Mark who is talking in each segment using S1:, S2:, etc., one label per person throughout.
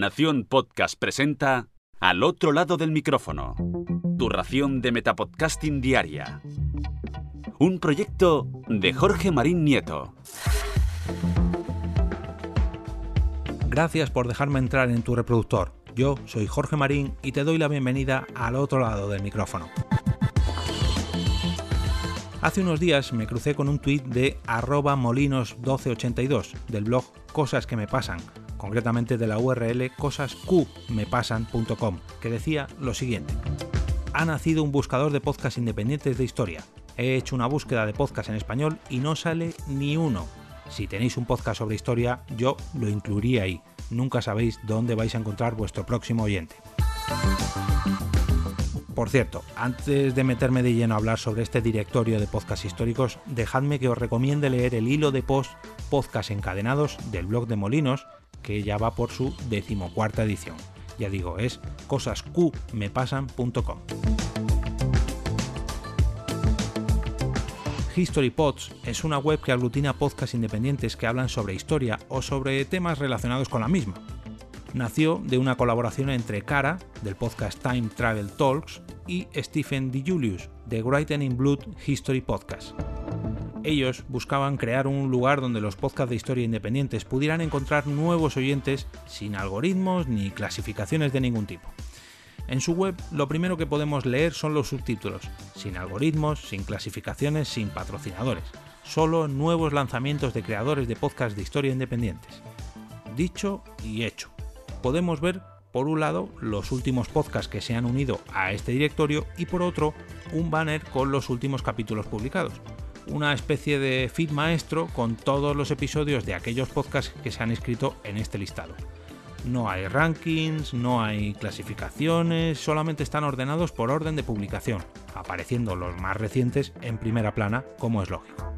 S1: Nación Podcast presenta Al otro lado del micrófono. Tu ración de Metapodcasting Diaria. Un proyecto de Jorge Marín Nieto.
S2: Gracias por dejarme entrar en tu reproductor. Yo soy Jorge Marín y te doy la bienvenida al otro lado del micrófono. Hace unos días me crucé con un tuit de arroba molinos1282 del blog Cosas que me pasan, concretamente de la URL cosasqmepasan.com, que decía lo siguiente. Ha nacido un buscador de podcasts independientes de historia. He hecho una búsqueda de podcasts en español y no sale ni uno. Si tenéis un podcast sobre historia, yo lo incluiría ahí. Nunca sabéis dónde vais a encontrar vuestro próximo oyente. Por cierto, antes de meterme de lleno a hablar sobre este directorio de podcasts históricos, dejadme que os recomiende leer el hilo de post podcast encadenados del blog de Molinos, que ya va por su decimocuarta edición. Ya digo, es cosasqmepasan.com. HistoryPods es una web que aglutina podcasts independientes que hablan sobre historia o sobre temas relacionados con la misma nació de una colaboración entre Cara, del podcast Time Travel Talks, y Stephen DeJulius, de Writing in Blood History Podcast. Ellos buscaban crear un lugar donde los podcasts de historia independientes pudieran encontrar nuevos oyentes sin algoritmos ni clasificaciones de ningún tipo. En su web lo primero que podemos leer son los subtítulos, sin algoritmos, sin clasificaciones, sin patrocinadores, solo nuevos lanzamientos de creadores de podcasts de historia independientes. Dicho y hecho podemos ver, por un lado, los últimos podcasts que se han unido a este directorio y por otro, un banner con los últimos capítulos publicados. Una especie de feed maestro con todos los episodios de aquellos podcasts que se han escrito en este listado. No hay rankings, no hay clasificaciones, solamente están ordenados por orden de publicación, apareciendo los más recientes en primera plana, como es lógico.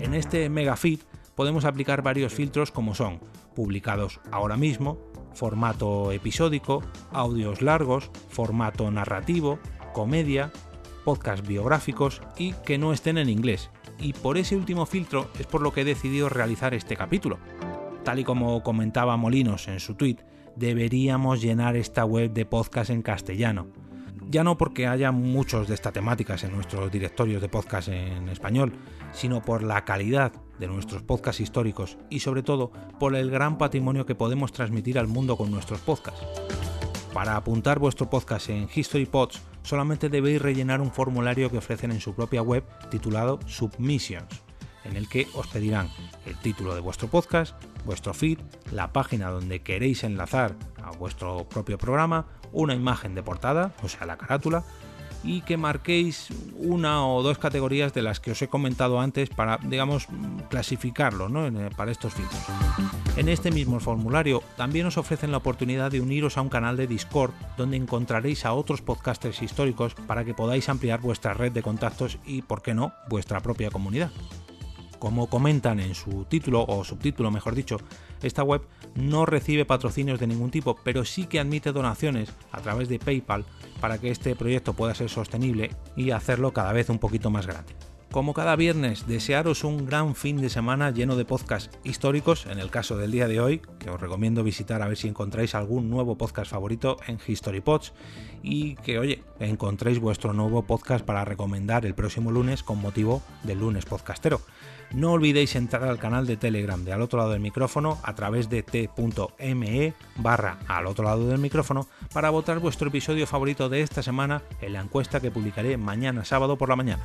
S2: En este mega feed podemos aplicar varios filtros como son publicados ahora mismo, formato episódico, audios largos, formato narrativo, comedia, podcasts biográficos y que no estén en inglés. Y por ese último filtro es por lo que he decidido realizar este capítulo. Tal y como comentaba Molinos en su tweet, deberíamos llenar esta web de podcast en castellano. Ya no porque haya muchos de estas temáticas en nuestros directorios de podcast en español, sino por la calidad de nuestros podcasts históricos y sobre todo por el gran patrimonio que podemos transmitir al mundo con nuestros podcasts. Para apuntar vuestro podcast en HistoryPods solamente debéis rellenar un formulario que ofrecen en su propia web titulado Submissions, en el que os pedirán el título de vuestro podcast, vuestro feed, la página donde queréis enlazar a vuestro propio programa, una imagen de portada, o sea la carátula, y que marquéis una o dos categorías de las que os he comentado antes para, digamos, clasificarlo ¿no? Eh, para estos filtros. En este mismo formulario también os ofrecen la oportunidad de uniros a un canal de Discord donde encontraréis a otros podcasters históricos para que podáis ampliar vuestra red de contactos y, por qué no, vuestra propia comunidad. Como comentan en su título o subtítulo, mejor dicho, esta web no recibe patrocinios de ningún tipo, pero sí que admite donaciones a través de PayPal para que este proyecto pueda ser sostenible y hacerlo cada vez un poquito más grande. Como cada viernes, desearos un gran fin de semana lleno de podcasts históricos, en el caso del día de hoy, que os recomiendo visitar a ver si encontráis algún nuevo podcast favorito en HistoryPods y que, oye, encontréis vuestro nuevo podcast para recomendar el próximo lunes con motivo del lunes podcastero. No olvidéis entrar al canal de Telegram de al otro lado del micrófono a través de t.me barra al otro lado del micrófono para votar vuestro episodio favorito de esta semana en la encuesta que publicaré mañana sábado por la mañana.